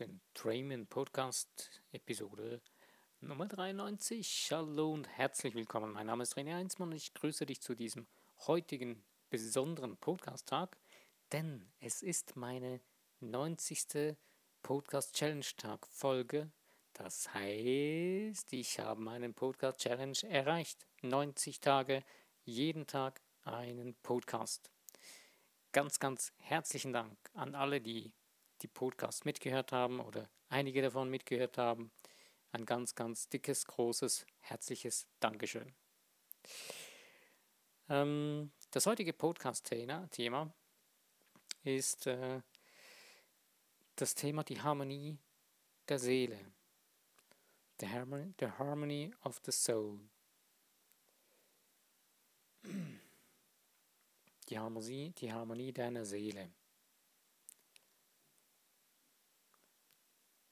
in Trayman Podcast Episode Nummer 93. Hallo und herzlich willkommen. Mein Name ist René Heinzmann und ich grüße dich zu diesem heutigen besonderen Podcast-Tag, denn es ist meine 90. Podcast Challenge Tag Folge. Das heißt, ich habe meinen Podcast Challenge erreicht. 90 Tage, jeden Tag einen Podcast. Ganz, ganz herzlichen Dank an alle, die die Podcasts mitgehört haben oder einige davon mitgehört haben. Ein ganz, ganz dickes, großes, herzliches Dankeschön. Ähm, das heutige Podcast-Thema ist äh, das Thema die Harmonie der Seele. The Harmony, the harmony of the Soul. Die Harmonie, die Harmonie deiner Seele.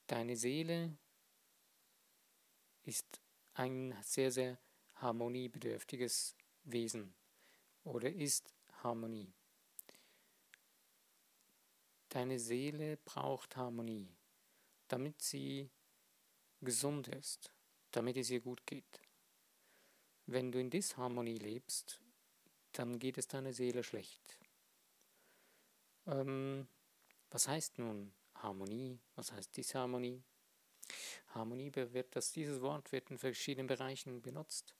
Deine Seele ist ein sehr, sehr harmoniebedürftiges Wesen oder ist Harmonie. Deine Seele braucht Harmonie, damit sie gesund ist, damit es ihr gut geht. Wenn du in Disharmonie lebst, dann geht es deiner Seele schlecht. Ähm, was heißt nun Harmonie? Was heißt Disharmonie? Harmonie wird, dass dieses Wort wird in verschiedenen Bereichen benutzt.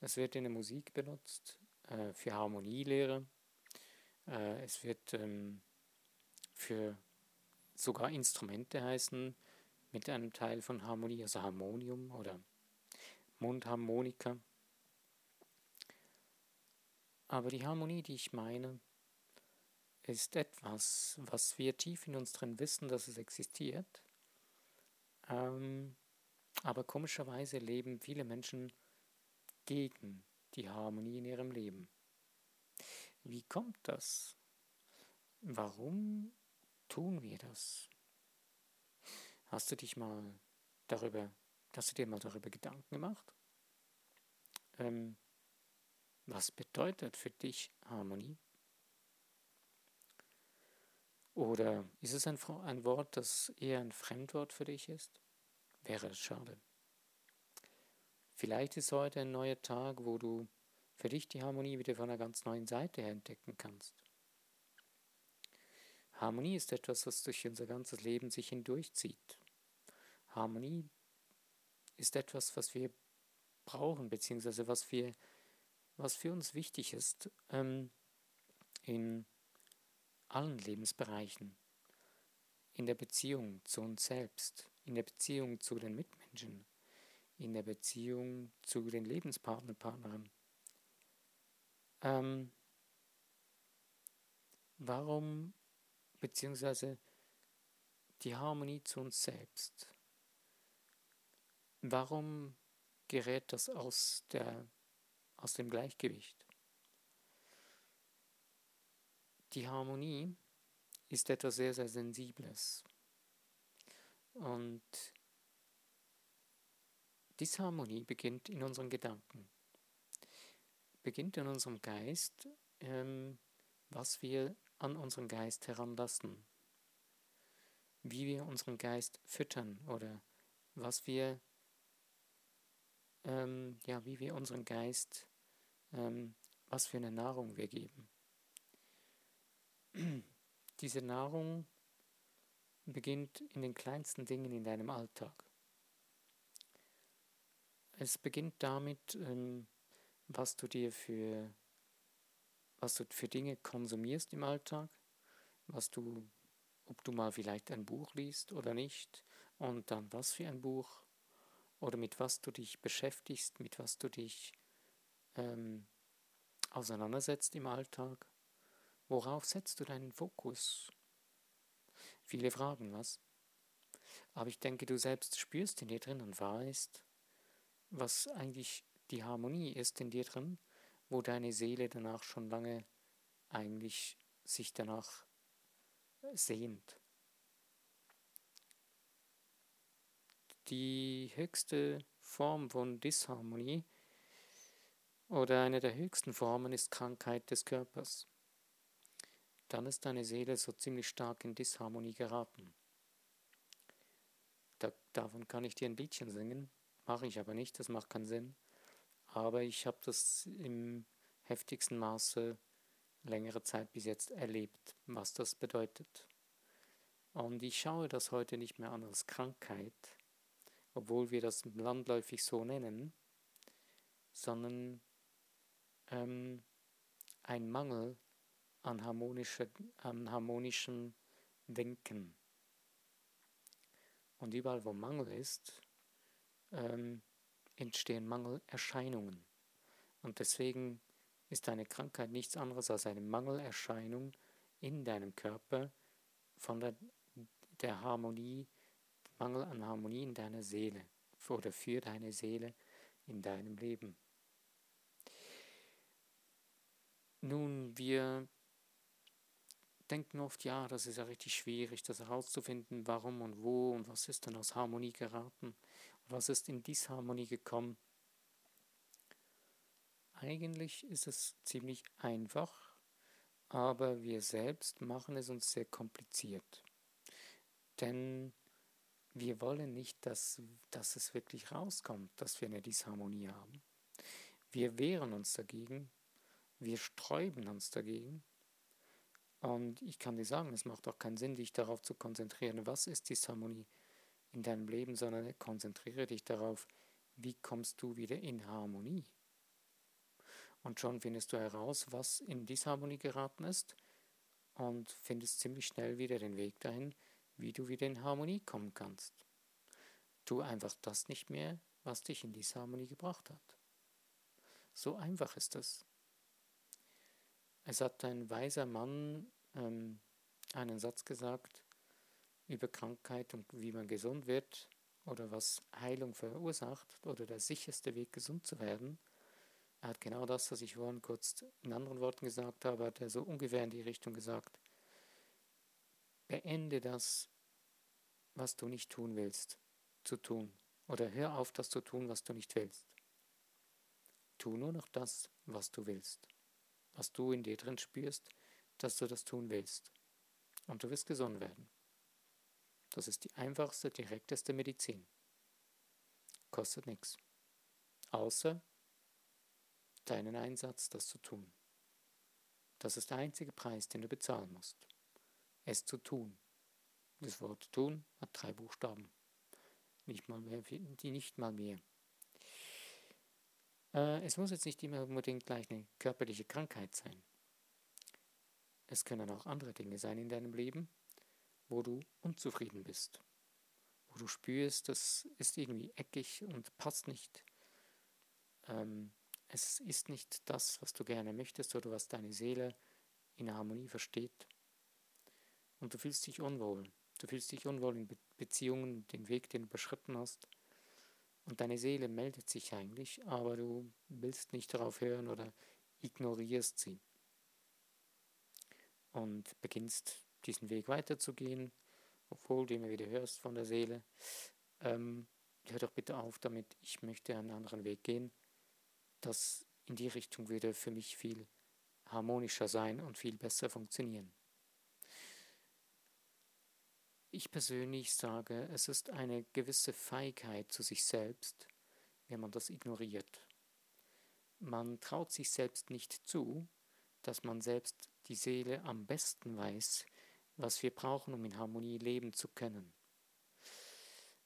Es wird in der Musik benutzt äh, für Harmonielehre. Äh, es wird ähm, für sogar Instrumente heißen mit einem Teil von Harmonie, also Harmonium oder Mundharmonika. Aber die Harmonie, die ich meine, ist etwas, was wir tief in uns drin wissen, dass es existiert. Ähm, aber komischerweise leben viele Menschen gegen die Harmonie in ihrem Leben. Wie kommt das? Warum tun wir das? Hast du dich mal darüber, hast du dir mal darüber Gedanken gemacht? Ähm, was bedeutet für dich Harmonie? Oder ist es ein, ein Wort, das eher ein Fremdwort für dich ist? Wäre es schade. Vielleicht ist heute ein neuer Tag, wo du für dich die Harmonie wieder von einer ganz neuen Seite her entdecken kannst. Harmonie ist etwas, was durch unser ganzes Leben sich hindurchzieht. Harmonie ist etwas, was wir brauchen, beziehungsweise was wir was für uns wichtig ist ähm, in allen Lebensbereichen, in der Beziehung zu uns selbst, in der Beziehung zu den Mitmenschen, in der Beziehung zu den Lebenspartner, Partnerinnen. Ähm, warum, beziehungsweise die Harmonie zu uns selbst, warum gerät das aus der aus dem Gleichgewicht. Die Harmonie ist etwas sehr, sehr Sensibles. Und Disharmonie beginnt in unseren Gedanken, beginnt in unserem Geist, ähm, was wir an unseren Geist heranlassen, wie wir unseren Geist füttern oder was wir, ähm, ja, wie wir unseren Geist ähm, was für eine Nahrung wir geben. Diese Nahrung beginnt in den kleinsten Dingen in deinem Alltag. Es beginnt damit, ähm, was du dir für, was du für Dinge konsumierst im Alltag, was du, ob du mal vielleicht ein Buch liest oder nicht, und dann was für ein Buch, oder mit was du dich beschäftigst, mit was du dich ähm, auseinandersetzt im Alltag, worauf setzt du deinen Fokus? Viele fragen was. Aber ich denke, du selbst spürst in dir drin und weißt, was eigentlich die Harmonie ist in dir drin, wo deine Seele danach schon lange eigentlich sich danach sehnt. Die höchste Form von Disharmonie oder eine der höchsten Formen ist Krankheit des Körpers. Dann ist deine Seele so ziemlich stark in Disharmonie geraten. Da, davon kann ich dir ein Liedchen singen, mache ich aber nicht, das macht keinen Sinn. Aber ich habe das im heftigsten Maße längere Zeit bis jetzt erlebt, was das bedeutet. Und ich schaue das heute nicht mehr an als Krankheit, obwohl wir das landläufig so nennen, sondern ähm, ein Mangel an, harmonische, an harmonischem Denken. Und überall, wo Mangel ist, ähm, entstehen Mangelerscheinungen. Und deswegen ist eine Krankheit nichts anderes als eine Mangelerscheinung in deinem Körper von der, der Harmonie, Mangel an Harmonie in deiner Seele oder für deine Seele in deinem Leben. Nun, wir denken oft, ja, das ist ja richtig schwierig, das herauszufinden, warum und wo und was ist denn aus Harmonie geraten was ist in Disharmonie gekommen. Eigentlich ist es ziemlich einfach, aber wir selbst machen es uns sehr kompliziert. Denn wir wollen nicht, dass, dass es wirklich rauskommt, dass wir eine Disharmonie haben. Wir wehren uns dagegen, wir sträuben uns dagegen und ich kann dir sagen, es macht auch keinen Sinn, dich darauf zu konzentrieren, was ist Disharmonie in deinem Leben, sondern konzentriere dich darauf, wie kommst du wieder in Harmonie. Und schon findest du heraus, was in Disharmonie geraten ist und findest ziemlich schnell wieder den Weg dahin, wie du wieder in Harmonie kommen kannst. Tu einfach das nicht mehr, was dich in Disharmonie gebracht hat. So einfach ist es. Es hat ein weiser Mann ähm, einen Satz gesagt über Krankheit und wie man gesund wird oder was Heilung verursacht oder der sicherste Weg, gesund zu werden. Er hat genau das, was ich vorhin kurz in anderen Worten gesagt habe, hat er so ungefähr in die Richtung gesagt. Beende das, was du nicht tun willst, zu tun. Oder hör auf, das zu tun, was du nicht willst. Tu nur noch das, was du willst was du in dir drin spürst, dass du das tun willst. Und du wirst gesund werden. Das ist die einfachste, direkteste Medizin. Kostet nichts. Außer deinen Einsatz, das zu tun. Das ist der einzige Preis, den du bezahlen musst. Es zu tun. Das Wort tun hat drei Buchstaben. Nicht mal mehr, die nicht mal mehr. Äh, es muss jetzt nicht immer unbedingt gleich eine körperliche Krankheit sein. Es können auch andere Dinge sein in deinem Leben, wo du unzufrieden bist, wo du spürst, das ist irgendwie eckig und passt nicht. Ähm, es ist nicht das, was du gerne möchtest oder was deine Seele in Harmonie versteht. Und du fühlst dich unwohl. Du fühlst dich unwohl in Be Beziehungen, den Weg, den du überschritten hast. Und deine Seele meldet sich eigentlich, aber du willst nicht darauf hören oder ignorierst sie. Und beginnst diesen Weg weiterzugehen, obwohl du immer wieder hörst von der Seele. Ähm, hör doch bitte auf damit, ich möchte einen anderen Weg gehen. Das in die Richtung würde für mich viel harmonischer sein und viel besser funktionieren. Ich persönlich sage, es ist eine gewisse Feigheit zu sich selbst, wenn man das ignoriert. Man traut sich selbst nicht zu, dass man selbst die Seele am besten weiß, was wir brauchen, um in Harmonie leben zu können.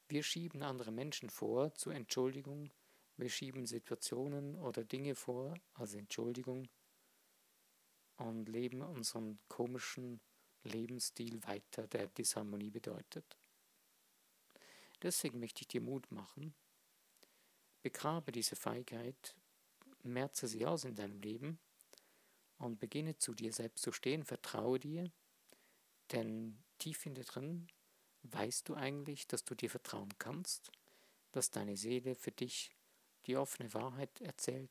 Wir schieben andere Menschen vor zur Entschuldigung, wir schieben Situationen oder Dinge vor als Entschuldigung und leben unseren komischen Lebensstil weiter, der Disharmonie bedeutet. Deswegen möchte ich dir Mut machen. Begrabe diese Feigheit, merze sie aus in deinem Leben und beginne zu dir selbst zu stehen, vertraue dir, denn tief in dir drin weißt du eigentlich, dass du dir vertrauen kannst, dass deine Seele für dich die offene Wahrheit erzählt,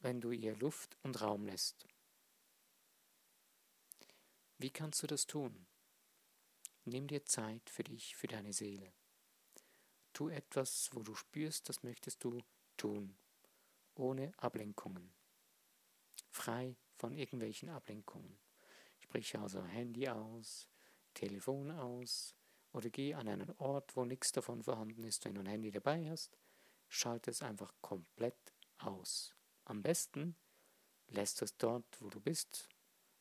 wenn du ihr Luft und Raum lässt. Wie kannst du das tun? Nimm dir Zeit für dich, für deine Seele. Tu etwas, wo du spürst, das möchtest du tun, ohne Ablenkungen. Frei von irgendwelchen Ablenkungen. Sprich also Handy aus, Telefon aus oder geh an einen Ort, wo nichts davon vorhanden ist, wenn du ein Handy dabei hast, schalte es einfach komplett aus. Am besten lässt es dort, wo du bist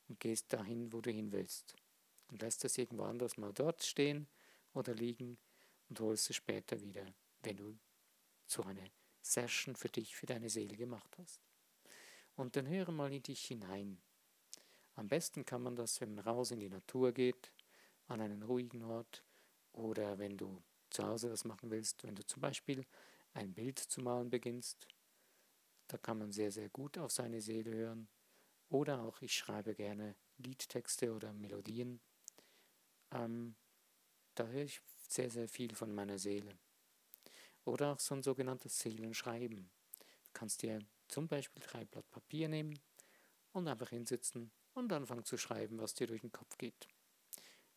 und gehst dahin, wo du hin willst. Und lässt es irgendwo anders mal dort stehen oder liegen und holst es später wieder, wenn du so eine Session für dich, für deine Seele gemacht hast. Und dann höre mal in dich hinein. Am besten kann man das, wenn man raus in die Natur geht, an einen ruhigen Ort oder wenn du zu Hause was machen willst, wenn du zum Beispiel ein Bild zu malen beginnst, da kann man sehr, sehr gut auf seine Seele hören. Oder auch, ich schreibe gerne Liedtexte oder Melodien. Ähm, da höre ich sehr, sehr viel von meiner Seele. Oder auch so ein sogenanntes Seelenschreiben. Du kannst dir zum Beispiel drei Blatt Papier nehmen und einfach hinsitzen und anfangen zu schreiben, was dir durch den Kopf geht.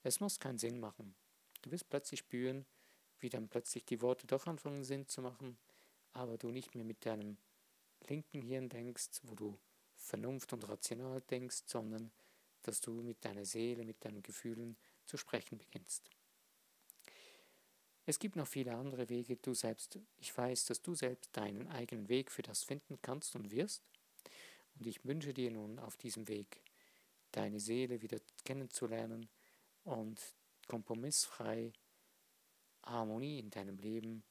Es muss keinen Sinn machen. Du wirst plötzlich spüren, wie dann plötzlich die Worte doch anfangen Sinn zu machen, aber du nicht mehr mit deinem linken Hirn denkst, wo du Vernunft und rational denkst, sondern dass du mit deiner Seele, mit deinen Gefühlen zu sprechen beginnst. Es gibt noch viele andere Wege, du selbst, ich weiß, dass du selbst deinen eigenen Weg für das finden kannst und wirst. Und ich wünsche dir nun auf diesem Weg, deine Seele wieder kennenzulernen und kompromissfrei Harmonie in deinem Leben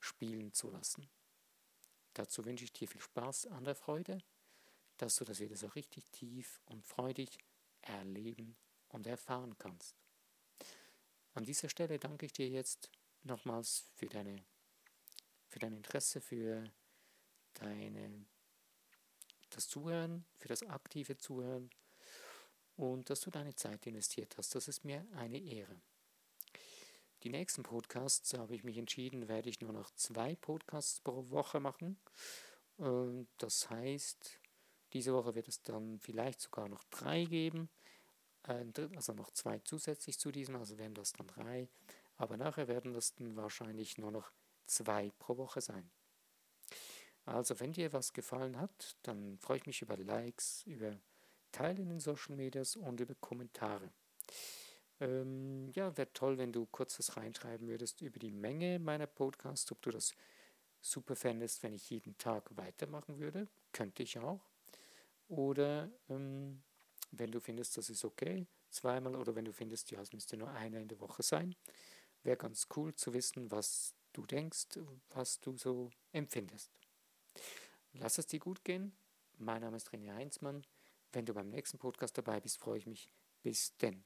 spielen zu lassen. Dazu wünsche ich dir viel Spaß an der Freude, dass du das wieder so richtig tief und freudig erleben und erfahren kannst. An dieser Stelle danke ich dir jetzt nochmals für, deine, für dein Interesse, für deine, das Zuhören, für das aktive Zuhören und dass du deine Zeit investiert hast. Das ist mir eine Ehre. Die nächsten Podcasts habe ich mich entschieden, werde ich nur noch zwei Podcasts pro Woche machen. Ähm, das heißt, diese Woche wird es dann vielleicht sogar noch drei geben. Also noch zwei zusätzlich zu diesem, also werden das dann drei. Aber nachher werden das dann wahrscheinlich nur noch zwei pro Woche sein. Also wenn dir was gefallen hat, dann freue ich mich über Likes, über Teilen in den Social Medias und über Kommentare. Ähm, ja, wäre toll, wenn du kurz was reinschreiben würdest über die Menge meiner Podcasts, ob du das super fändest, wenn ich jeden Tag weitermachen würde. Könnte ich auch. Oder ähm, wenn du findest, das ist okay, zweimal. Oder wenn du findest, ja, es müsste nur einer in der Woche sein. Wäre ganz cool zu wissen, was du denkst, was du so empfindest. Lass es dir gut gehen. Mein Name ist René Heinzmann. Wenn du beim nächsten Podcast dabei bist, freue ich mich. Bis denn.